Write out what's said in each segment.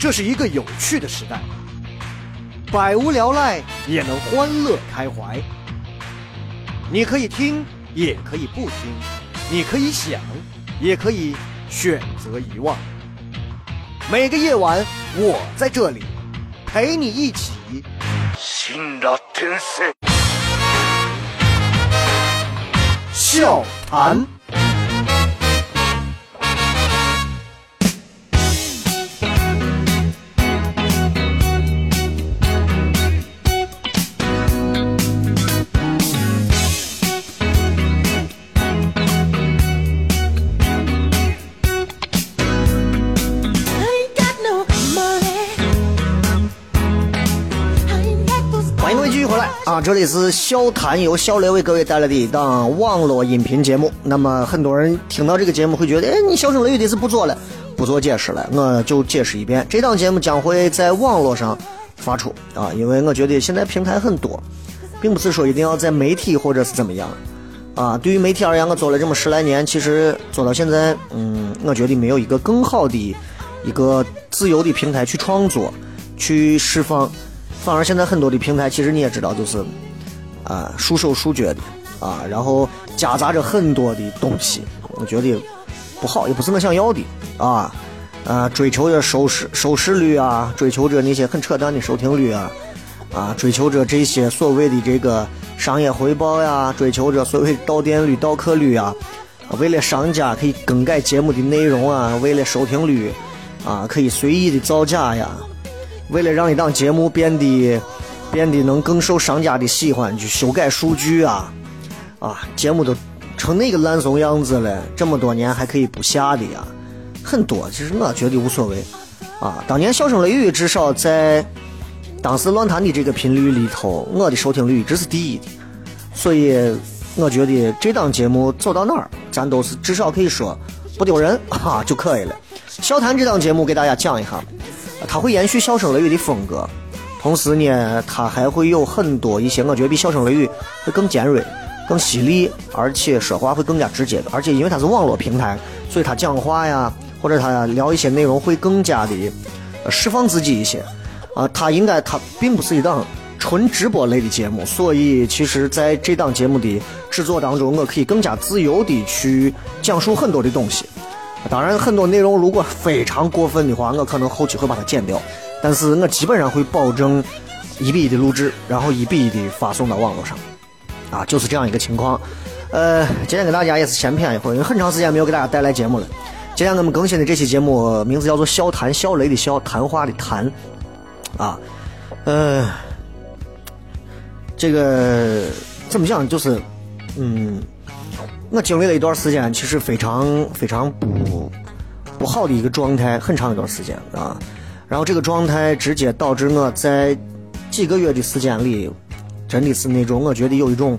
这是一个有趣的时代，百无聊赖也能欢乐开怀。你可以听，也可以不听；你可以想，也可以选择遗忘。每个夜晚，我在这里陪你一起。笑谈。这里是笑谈由小雷为各位带来的一档网络音频节目。那么很多人听到这个节目会觉得，哎，你笑声雷雨的是不做了，不做解释了，我就解释一遍。这档节目将会在网络上发出啊，因为我觉得现在平台很多，并不是说一定要在媒体或者是怎么样啊。对于媒体而言，我做了这么十来年，其实做到现在，嗯，我觉得没有一个更好的一个自由的平台去创作、去释放。反而现在很多的平台，其实你也知道，就是啊，束手束脚的啊，然后夹杂着很多的东西，我觉得不好，也不是我想要的啊。啊，追求着收视收视率啊，追求着那些很扯淡的收听率啊，啊，追求着这些所谓的这个商业回报呀，追求着所谓到店率、到客率啊，为了商家可以更改节目的内容啊，为了收听率啊，可以随意的造假呀。为了让一档节目变得变得能更受商家的喜欢，去修改数据啊啊！节目都成那个烂怂样子了，这么多年还可以不下的呀，很多。其实我觉得无所谓啊。当年笑声雷雨至少在当时论坛的这个频率里头，我的收听率一直是第一的，所以我觉得这档节目走到哪儿，咱都是至少可以说不丢人啊就可以了。笑谈这档节目给大家讲一下。它会延续笑声雷雨的风格，同时呢，它还会有很多一些我觉得比笑声雷雨会更尖锐、更犀利，而且说话会更加直接的。而且因为它是网络平台，所以他讲话呀，或者他聊一些内容会更加的释放自己一些。啊，他应该他并不是一档纯直播类的节目，所以其实在这档节目的制作当中，我可以更加自由的去讲述很多的东西。当然，很多内容如果非常过分的话，我可能后期会把它剪掉。但是我基本上会保证一比一的录制，然后一比一的发送到网络上。啊，就是这样一个情况。呃，今天给大家也是闲谝一会儿，因为很长时间没有给大家带来节目了。今天我们更新的这期节目名字叫做“笑谈笑雷”的笑，谈话的谈。啊，呃，这个怎么讲？就是，嗯。我经历了一段时间，其实非常非常不不好的一个状态，很长一段时间啊。然后这个状态直接导致我在几个月的时间里，真的是那种我觉得有一种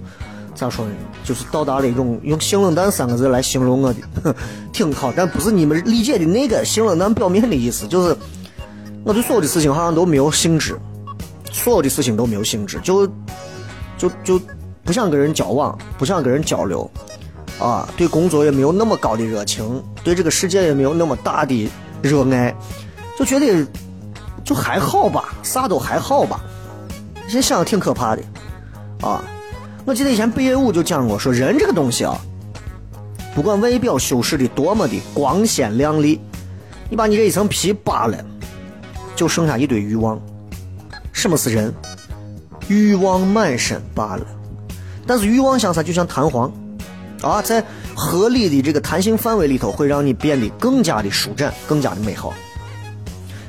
咋说呢，就是到达了一种用“性冷淡”三个字来形容我的，挺好，但不是你们理解的那个“性冷淡”表面的意思，就是我对所有的事情好像都没有兴致，所有的事情都没有兴致，就就就不想跟人交往，不想跟人交流。啊，对工作也没有那么高的热情，对这个世界也没有那么大的热爱，就觉得就还好吧，啥都还好吧。现在想想挺可怕的，啊，我记得以前北野武就讲过，说人这个东西啊，不管外表修饰的多么的光鲜亮丽，你把你这一层皮扒了，就剩下一堆欲望。什么是人？欲望满身罢了。但是欲望像啥？就像弹簧。啊，在合理的这个弹性范围里头，会让你变得更加的舒展，更加的美好。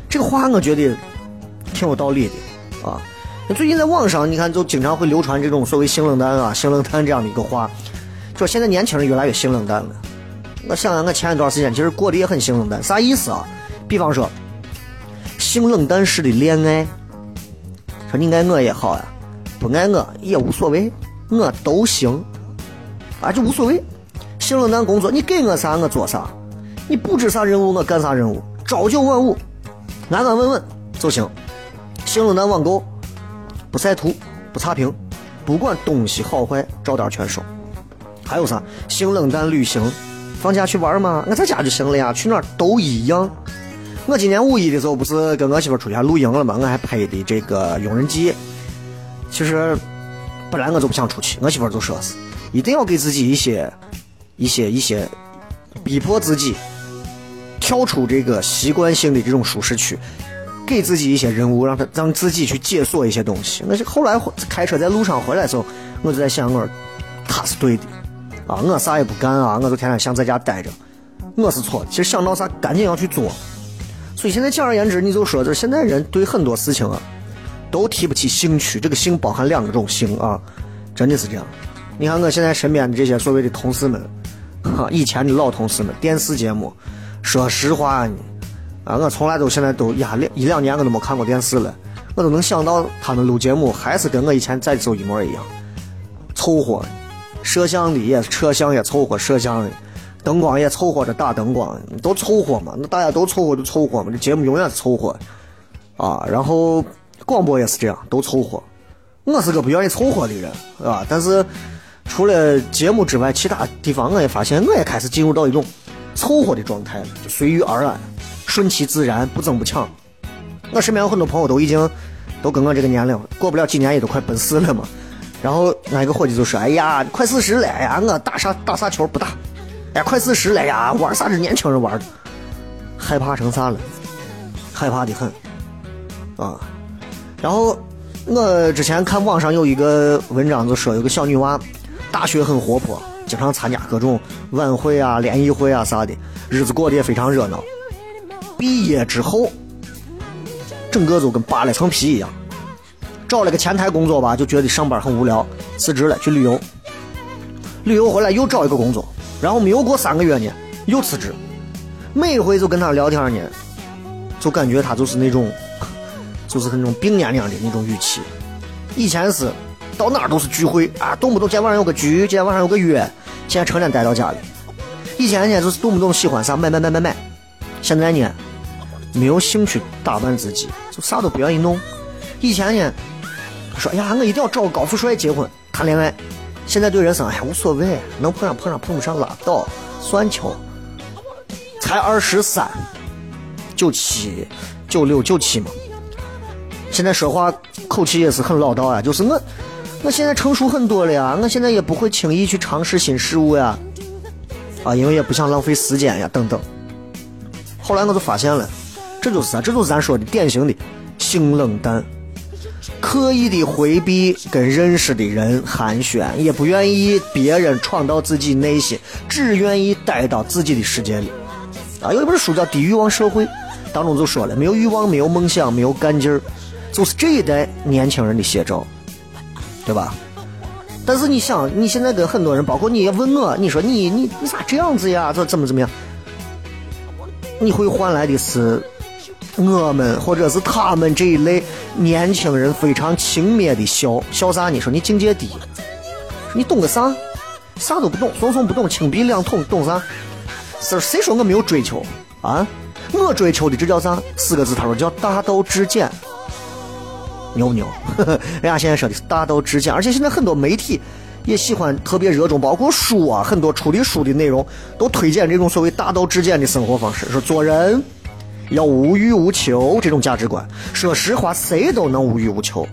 这个话我觉得挺有道理的啊。最近在网上，你看就经常会流传这种所谓“性冷淡”啊、“性冷淡”这样的一个话，说现在年轻人越来越性冷淡了。我想想，我前一段时间其实过得也很性冷淡，啥意思啊？比方说，性冷淡式的恋爱，说你爱我也好呀，不爱我也无所谓，我都行。啊，就无所谓，性冷淡工作，你给我啥我做啥，你布置啥任务我干啥任务，朝九晚五，安安稳稳就行。性冷淡网购，不晒图，不差评，不管东西好坏，照单全收。还有啥？性冷淡旅行，放假去玩吗？我在家就行了呀，去哪都一样。我今年五一的时候不是跟我媳妇出去露营了吗？我还拍的这个佣人记。其实本来我就不想出去，我媳妇就说是一定要给自己一些、一些、一些，逼迫自己跳出这个习惯性的这种舒适区，给自己一些任务，让他让自己去解锁一些东西。那是后来开车在路上回来的时候，我就在想，我他是对的啊，我啥也不干啊，我就天天想在家待着，我是错的。其实想到啥，赶紧要去做。所以现在简而言之，你就说，这现在人对很多事情啊，都提不起兴趣。这个兴包含两种兴啊，真的是这样。你看我现在身边的这些所谓的同事们，哈，以前的老同事们，电视节目，说实话呢，啊，我从来都现在都呀两一两年我都没看过电视了，我都能想到他们录节目还是跟我以前在的时候一模一样，凑合，摄像的也摄像也凑合摄像的。灯光也凑合着打灯光，都凑合嘛，那大家都凑合就凑合嘛，这节目永远是凑合，啊，然后广播也是这样，都凑合。我是个不愿意凑合的人，啊，但是除了节目之外，其他地方我也发现，我也开始进入到一种凑合的状态了，就随遇而安，顺其自然，不争不抢。我身边有很多朋友都已经都跟我这个年龄，过不了几年也都快奔四了嘛。然后俺一个伙计就说：“哎呀，快四十了，哎呀，我打啥打啥球不打。”哎，快四十了呀，玩啥是年轻人玩的，害怕成啥了？害怕的很啊！然后我之前看网上有一个文章，就说有个小女娃，大学很活泼，经常参加各种晚会啊、联谊会啊啥的，日子过得也非常热闹。毕业之后，整个就跟扒了层皮一样，找了个前台工作吧，就觉得上班很无聊，辞职了去旅游。旅游回来又找一个工作。然后没有过三个月呢，又辞职。每回就跟他聊天呢，就感觉他就是那种，就是那种病蔫蔫的那种语气。以前是到哪儿都是聚会啊，动不动今天晚上有个局，今天晚上有个约，现在成天待到家里。以前呢就是动不动喜欢啥买买买买买，现在呢没有兴趣打扮自己，就啥都不愿意弄。以前呢说哎呀，我一定要找个高富帅结婚谈恋爱。现在对人生哎无所谓，能碰上碰上，碰不上拉倒，算球。才二十三，九七，九六九七嘛。现在说话口气也是很老道啊，就是我，我现在成熟很多了呀，我现在也不会轻易去尝试新事物呀，啊，因为也不想浪费时间呀，等等。后来我就发现了，这就是啥？这就是咱说的典型的性冷淡。刻意的回避跟认识的人寒暄，也不愿意别人闯到自己内心，只愿意待到自己的世界里。啊，有一本书叫《低欲望社会》，当中就说了，没有欲望，没有梦想，没有干劲儿，就是这一代年轻人的写照，对吧？但是你想，你现在跟很多人，包括你也问我，你说你你你咋这样子呀？这怎么怎么样？你会换来的是。我们或者是他们这一类年轻人非常轻蔑的笑笑啥？你说你境界低，你懂个啥？啥都不懂，怂怂不懂，轻笔两捅，懂啥？是谁说我没有追求啊？我追求的这叫啥？四个字，他说叫大道至简。牛不牛？人家现在说的是大道至简，而且现在很多媒体也喜欢特别热衷，包括书啊，很多出的书的内容都推荐这种所谓大道至简的生活方式，说做人。要无欲无求这种价值观，说实话，谁都能无欲无求，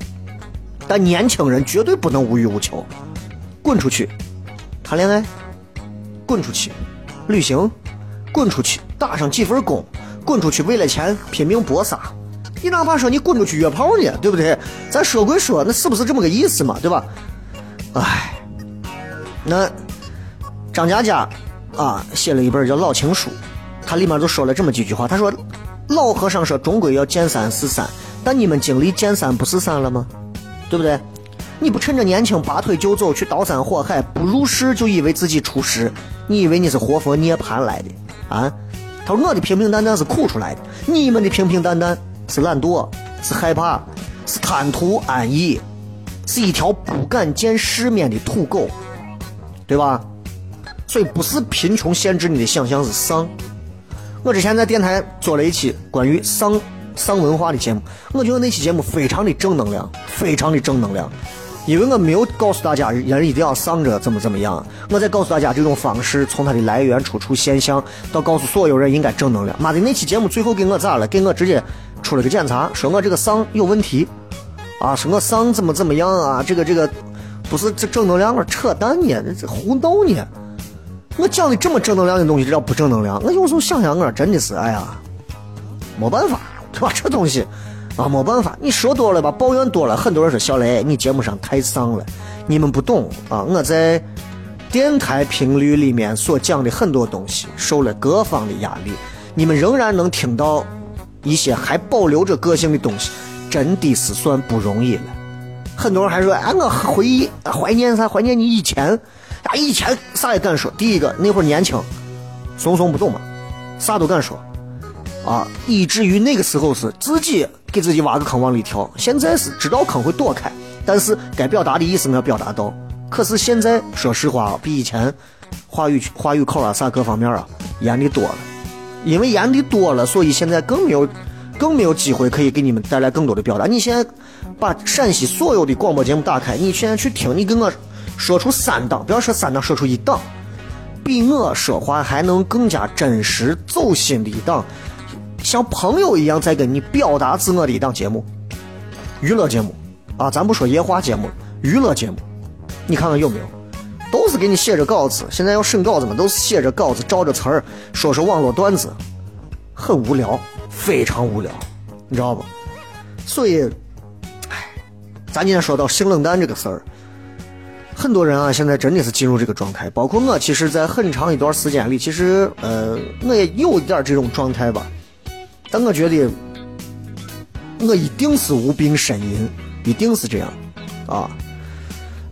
但年轻人绝对不能无欲无求。滚出去谈恋爱，滚出去旅行，滚出去打上几份工，滚出去为了钱拼命搏杀。你哪怕说你滚出去约炮呢，对不对？咱说归说，那是不是这么个意思嘛？对吧？哎，那张嘉佳啊，写了一本叫《老情书》，他里面就说了这么几句话，他说。老和尚说：“终归要见山是山，但你们经历见山不是山了吗？对不对？你不趁着年轻拔腿就走，去刀山火海，不入世就以为自己出世，你以为你是活佛涅槃来的啊？”他说：“我的平平淡淡是苦出来的，你们的平平淡淡是懒惰，是害怕，是贪图安逸，是一条不敢见世面的土狗，对吧？所以不是贫穷限制你的想象，是丧。”我之前在电台做了一期关于丧丧文化的节目，我觉得那期节目非常的正能量，非常的正能量。因为我没有告诉大家人一定要丧着怎么怎么样，我在告诉大家这种方式从它的来源、出处、现象，到告诉所有人应该正能量。妈的，那期节目最后给我咋了？给我直接出了个检查，说我这个丧有问题，啊，说我丧怎么怎么样啊？这个这个不是这正能量了？扯淡呢，这胡闹呢！我讲的这么正能量的东西，这叫不正能量？我有时候想想，我真的是，哎呀，没办法，对吧？这东西。啊，没办法，你说多了吧，抱怨多了，很多人说小雷，你节目上太丧了，你们不懂啊。我在电台频率里面所讲的很多东西，受了各方的压力，你们仍然能听到一些还保留着个性的东西，真的是算不容易了。很多人还说，哎，我回忆怀念啥？怀念你以前，啊，以前啥也敢说。第一个那会儿年轻，怂怂不懂嘛，啥都敢说。啊，以至于那个时候是自己给自己挖个坑往里跳。现在是知道坑会躲开，但是该表达的意思要表达到。可是现在说实话，比以前话语话语口啊啥各方面啊严的多了。因为演的多了，所以现在更没有更没有机会可以给你们带来更多的表达。你现在把陕西所有的广播节目打开，你现在去听，你跟我说出三档，不要说三档，说出一档，比我说话还能更加真实走心的一档。像朋友一样在跟你表达自我的一档节目，娱乐节目啊，咱不说夜话节目，娱乐节目，你看看有没有？都是给你写着稿子，现在要审稿子嘛，都是写着稿子，照着词儿说说网络段子，很无聊，非常无聊，你知道不？所以，哎，咱今天说到性冷淡这个事儿，很多人啊，现在真的是进入这个状态，包括我，其实，在很长一段时间里，其实，呃，我也有一点这种状态吧。但我觉得，我一定是无病呻吟，一定是这样，啊，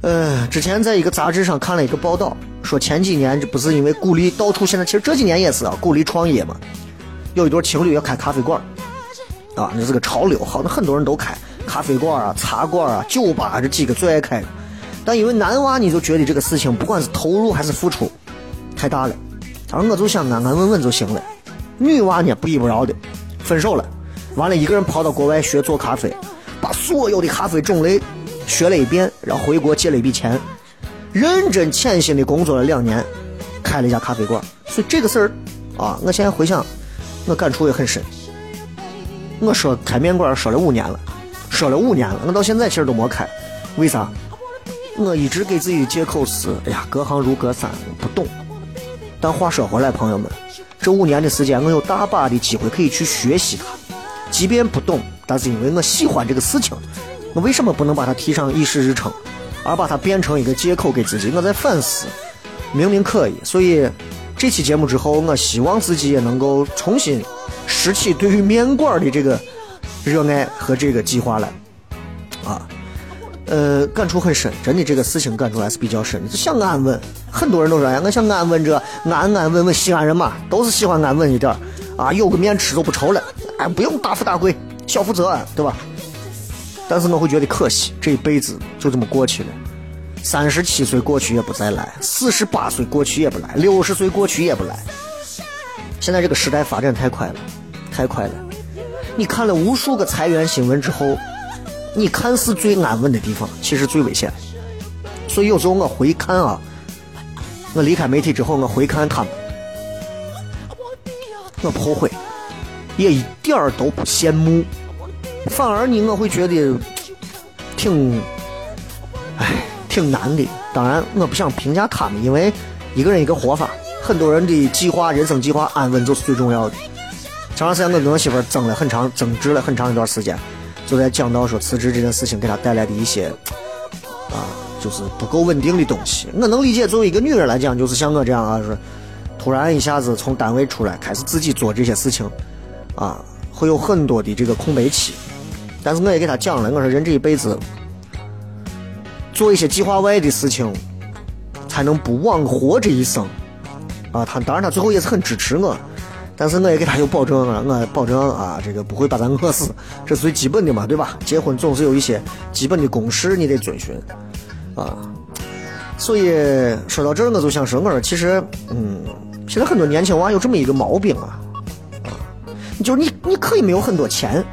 呃，之前在一个杂志上看了一个报道，说前几年这不是因为鼓励到处现在其实这几年也是啊，鼓励创业嘛，有一对情侣要开咖啡馆，啊，那是个潮流，好像很多人都开咖啡馆啊、茶馆啊、酒吧这几个最爱开的，但因为男娃，你就觉得这个事情不管是投入还是付出太大了，而我就想安安稳稳就行了，女娃呢不依不饶的。分手了，完了，一个人跑到国外学做咖啡，把所有的咖啡种类学了一遍，然后回国借了一笔钱，认真潜心的工作了两年，开了一家咖啡馆。所以这个事儿啊，我现在回想，我感触也很深。我说开面馆说了五年了，说了五年了，我到现在其实都没开，为啥？我一直给自己的借口是，哎呀，隔行如隔山，不懂。但话说回来，朋友们。这五年的时间，我有大把的机会可以去学习它，即便不懂，但是因为我喜欢这个事情，我为什么不能把它提上议事日程，而把它变成一个借口给自己？我在反思，明明可以。所以这期节目之后，我希望自己也能够重新拾起对于面馆的这个热爱和这个计划来，啊。呃，感触很深，真的这个事情感触还是比较深的。就想安稳，很多人都说呀，我想安稳着，安安稳稳。西安人嘛，都是喜欢安稳一点啊，有个面吃就不愁了，哎，不用大富大贵，小富则安，对吧？但是我会觉得可惜，这一辈子就这么过去了。三十七岁过去也不再来，四十八岁过去也不来，六十岁过去也不来。现在这个时代发展太快了，太快了。你看了无数个裁员新闻之后。你看似最安稳的地方，其实最危险。所以有时候我回看啊，我离开媒体之后，我回看他们，我不后悔，也一点儿都不羡慕。反而呢，我会觉得挺，哎，挺难的。当然，我不想评价他们，因为一个人一个活法，很多人的计划、人生计划，安稳就是最重要的。前段时间我跟我媳妇争了很长，争执了很长一段时间。就在讲到说辞职这件事情给她带来的一些，啊，就是不够稳定的东西。我能理解，作为一个女人来讲，就是像我这样啊，是突然一下子从单位出来，开始自己做这些事情，啊，会有很多的这个空白期。但是我也给他讲了，我说人这一辈子做一些计划外的事情，才能不枉活这一生。啊，他当然他最后也是很支持我。但是我也给他有保证啊，我保证啊，这个不会把咱饿死，这是最基本的嘛，对吧？结婚总是有一些基本的公式你得遵循，啊，所以说到这儿我就想说，我说其实，嗯，现在很多年轻娃有这么一个毛病啊，啊，就是你你可以没有很多钱，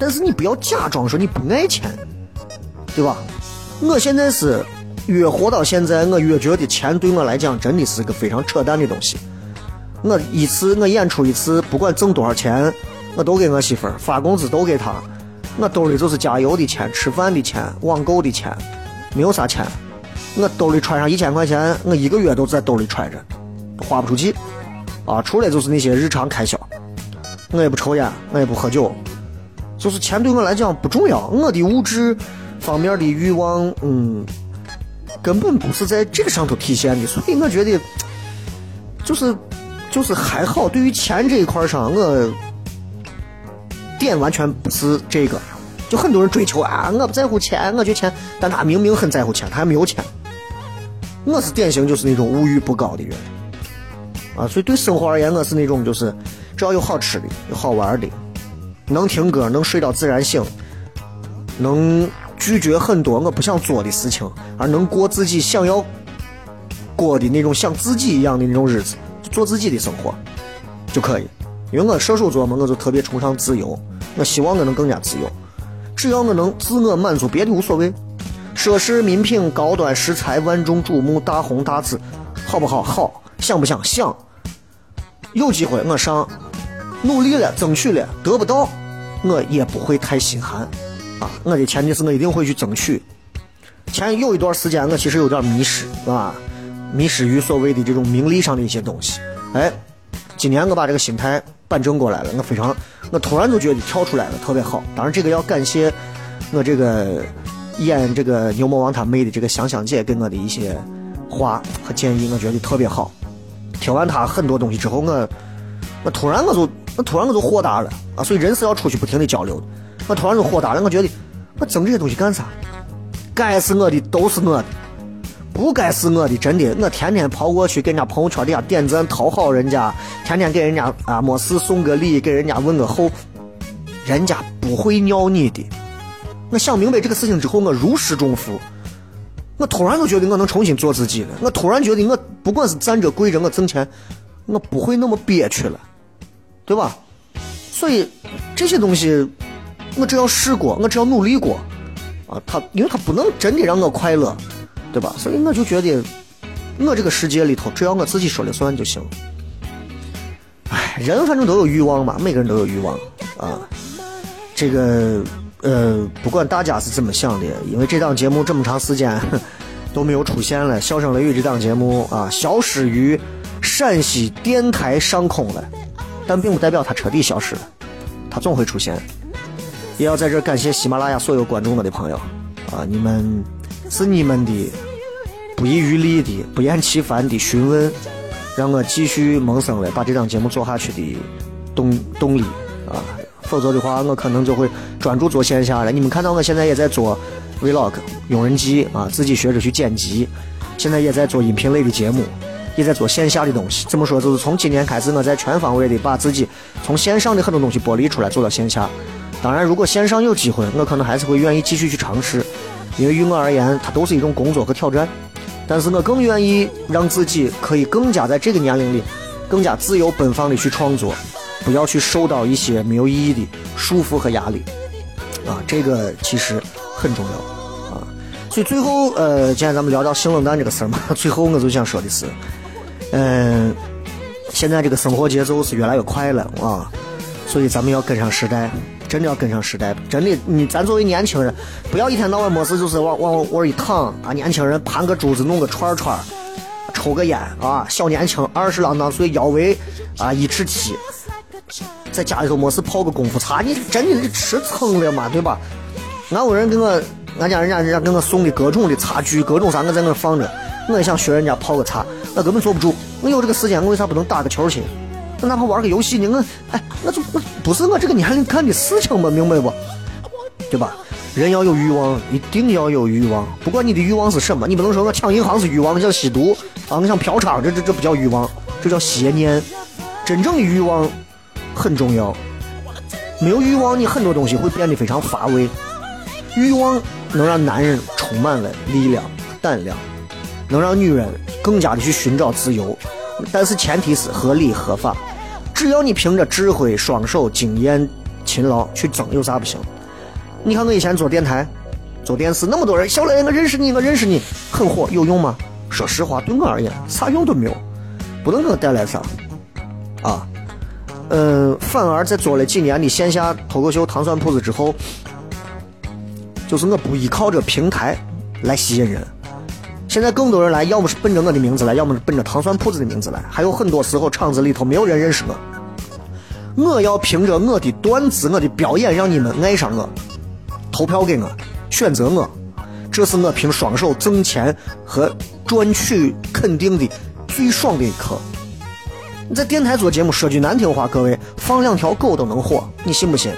但是你不要假装说你不爱钱，对吧？我现在是越活到现在，我越觉得钱对我来讲真的是个非常扯淡的东西。我一次我演出一次，不管挣多少钱，我都给我媳妇儿发工资都给她，我兜里就是加油的钱、吃饭的钱、网购的钱，没有啥钱。我兜里揣上一千块钱，我一个月都在兜里揣着，花不出去。啊，除了就是那些日常开销，我也不抽烟，我也不喝酒，就是钱对我来讲不重要。我的物质方面的欲望，嗯，根本不是在这个上头体现的，所以我觉得，就是就是还好。对于钱这一块上，我点完全不是这个。就很多人追求啊，我不在乎钱，我就钱，但他明明很在乎钱，他还没有钱。我是典型就是那种物欲不高的人。啊，所以对生活而言，我是那种就是只要有好吃的、有好玩的，能听歌、能睡到自然醒，能拒绝很多我不想做的事情，而能过自己想要过的那种像自己一样的那种日子，做自己的生活就可以。因为我射手座嘛，我就特别崇尚自由，我希望我能更加自由。只要我能自我满足，别的无所谓。奢侈名品、高端食材、万众瞩目、大红大紫，好不好？好，想不想？想。有机会我上，努力了，争取了，得不到，我也不会太心寒，啊，我的前提是我一定会去争取。前有一段时间我其实有点迷失，啊，迷失于所谓的这种名利上的一些东西。哎，今年我把这个心态摆正过来了，我非常，我突然就觉得跳出来了，特别好。当然这个要感谢我这个演这个牛魔王他妹的这个香香姐给我的一些话和建议，我觉得特别好。听完他很多东西之后，我我突然我就我突然我就豁达了啊！所以人是要出去不停的交流。我突然就豁达了，我觉得我争这些东西干啥？该是我的都是我的，不该是我的真的。我天天跑过去给人家朋友圈底下点赞讨好人家，天天给人家啊没事送个礼，给人家问个候，人家不会尿你的。我想明白这个事情之后，我如释重负。我突然就觉得我能重新做自己了。我突然觉得我不管是站着跪着，我挣钱，我不会那么憋屈了，对吧？所以这些东西，我只要试过，我只要努力过，啊，他因为他不能真的让我快乐，对吧？所以我就觉得，我这个世界里头，只要我自己说了算就行。唉，人反正都有欲望嘛，每个人都有欲望啊，这个。呃，不管大家是怎么想的，因为这档节目这么长时间 都没有出现了，《笑声雷雨》这档节目啊，消失于陕西电台上空了，但并不代表它彻底消失了，它总会出现。也要在这感谢喜马拉雅所有关注我的朋友啊，你们是你们的不遗余力的、不厌其烦的询问，让我继续萌生了把这档节目做下去的动动力啊。否则的话，我可能就会专注做线下了。你们看到我现在也在做 vlog 用人机啊，自己学着去剪辑，现在也在做音频类的节目，也在做线下的东西。怎么说？就是从今年开始，我在全方位的把自己从线上的很多东西剥离出来，做到线下。当然，如果线上有机会，我可能还是会愿意继续去尝试，因为于我而言，它都是一种工作和挑战。但是我更愿意让自己可以更加在这个年龄里，更加自由奔放的去创作。不要去受到一些没有意义的束缚和压力，啊，这个其实很重要，啊，所以最后，呃，今天咱们聊到性冷淡这个事儿嘛，最后我就想说的是，嗯，现在这个生活节奏是越来越快了啊，所以咱们要跟上时代，真的要跟上时代，真的，你咱作为年轻人，不要一天到晚没事就是往往往一躺啊，年轻人盘个珠子，弄个串串，抽个烟啊，小年轻二十郎当岁，腰围啊一尺七。在家里头没事泡个功夫茶，你真的是吃撑了嘛，对吧？俺屋人给我，俺家人家人家给我送的各种的茶具，各种啥，我在那放着。我也想学人家泡个茶，我根本坐不住。我有这个时间，我为啥不能打个球去？我哪怕玩个游戏呢？我哎，那就我不是我这个年龄干的事情嘛，明白不？对吧？人要有欲望，一定要有欲望。不管你的欲望是什么，你不能说我抢银行是欲望，我想吸毒啊，我想嫖娼，这这这不叫欲望，这叫邪念。真正的欲望。很重要，没有欲望，你很多东西会变得非常乏味。欲望能让男人充满了力量、胆量，能让女人更加的去寻找自由。但是前提是合理合法。只要你凭着智慧、双手、经验、勤劳去争，有啥不行？你看我以前做电台，做电视，那么多人，小雷，我认识你，我认识你，很火，有用吗？说实话，对我而言，啥用都没有，不能给我带来啥。啊，嗯，反而在做了几年的线下脱口秀糖蒜铺子之后，就是我不依靠这平台来吸引人。现在更多人来，要么是奔着我的名字来，要么是奔着糖蒜铺子的名字来。还有很多时候，厂子里头没有人认识我。我要凭着我的段子、我的表演，让你们爱上我，投票给我，选择我。这是我凭双手挣钱和赚取肯定的最爽的一刻。你在电台做节目，说句难听话，各位放两条狗都能火，你信不信？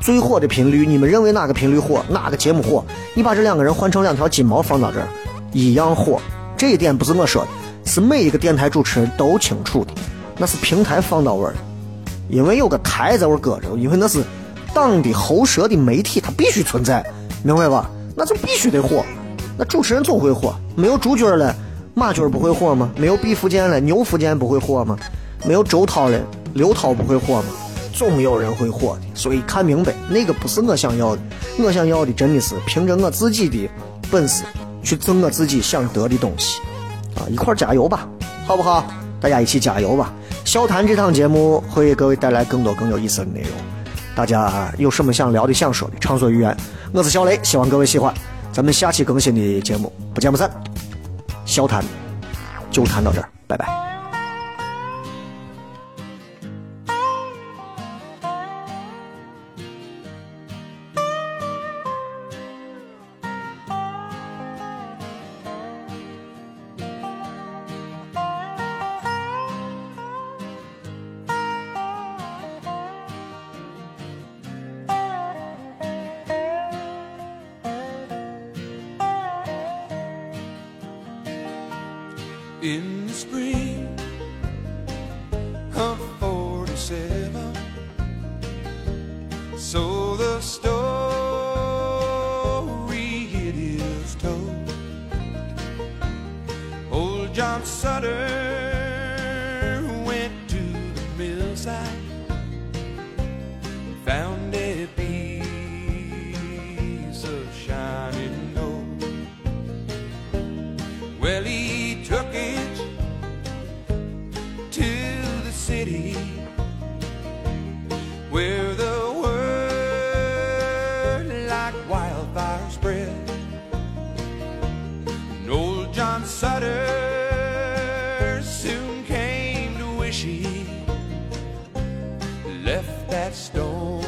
最火的频率，你们认为哪个频率火，哪个节目火？你把这两个人换成两条金毛放到这儿。一样火，这一点不是我说的，是每一个电台主持人都清楚的，那是平台放到位儿，因为有个台在我搁着，因为那是党的喉舌的媒体，它必须存在，明白吧？那就必须得火，那主持人总会火，没有朱军了，马军不会火吗？没有毕福剑了，牛福剑不会火吗？没有周涛了，刘涛不会火吗？总有人会火的，所以看明白，那个不是我想要的，我想要的真的是凭着我自己的本事。去挣我自己想得的东西，啊，一块加油吧，好不好？大家一起加油吧！笑谈这档节目会给各位带来更多更有意思的内容。大家有什么想聊的、想说的，畅所欲言。我是小雷，希望各位喜欢。咱们下期更新的节目不见不散。笑谈就谈到这儿，拜拜。in the spring of 47. So the story it is told. Old John Sutter. left that stone.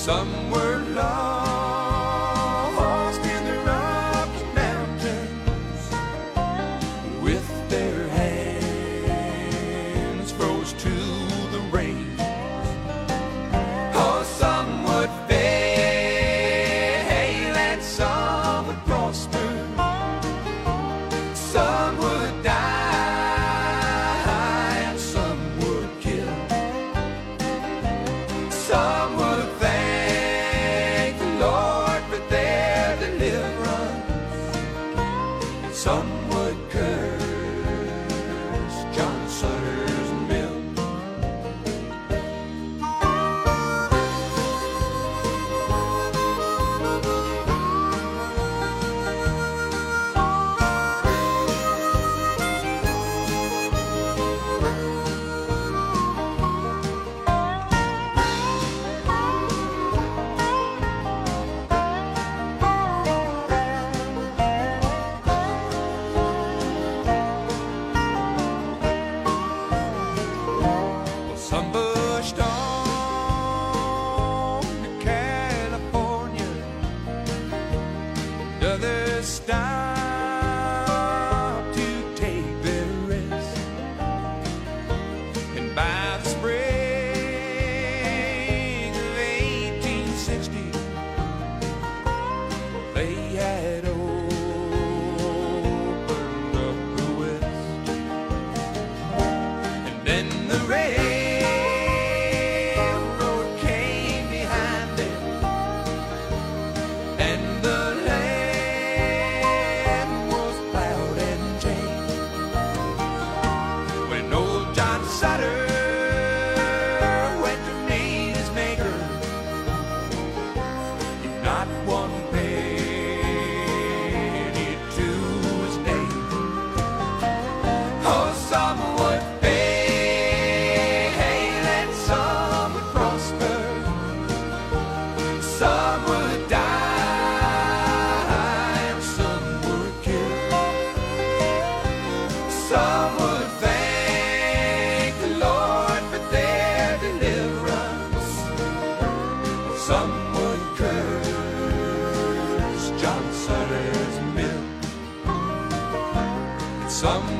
Some were. Some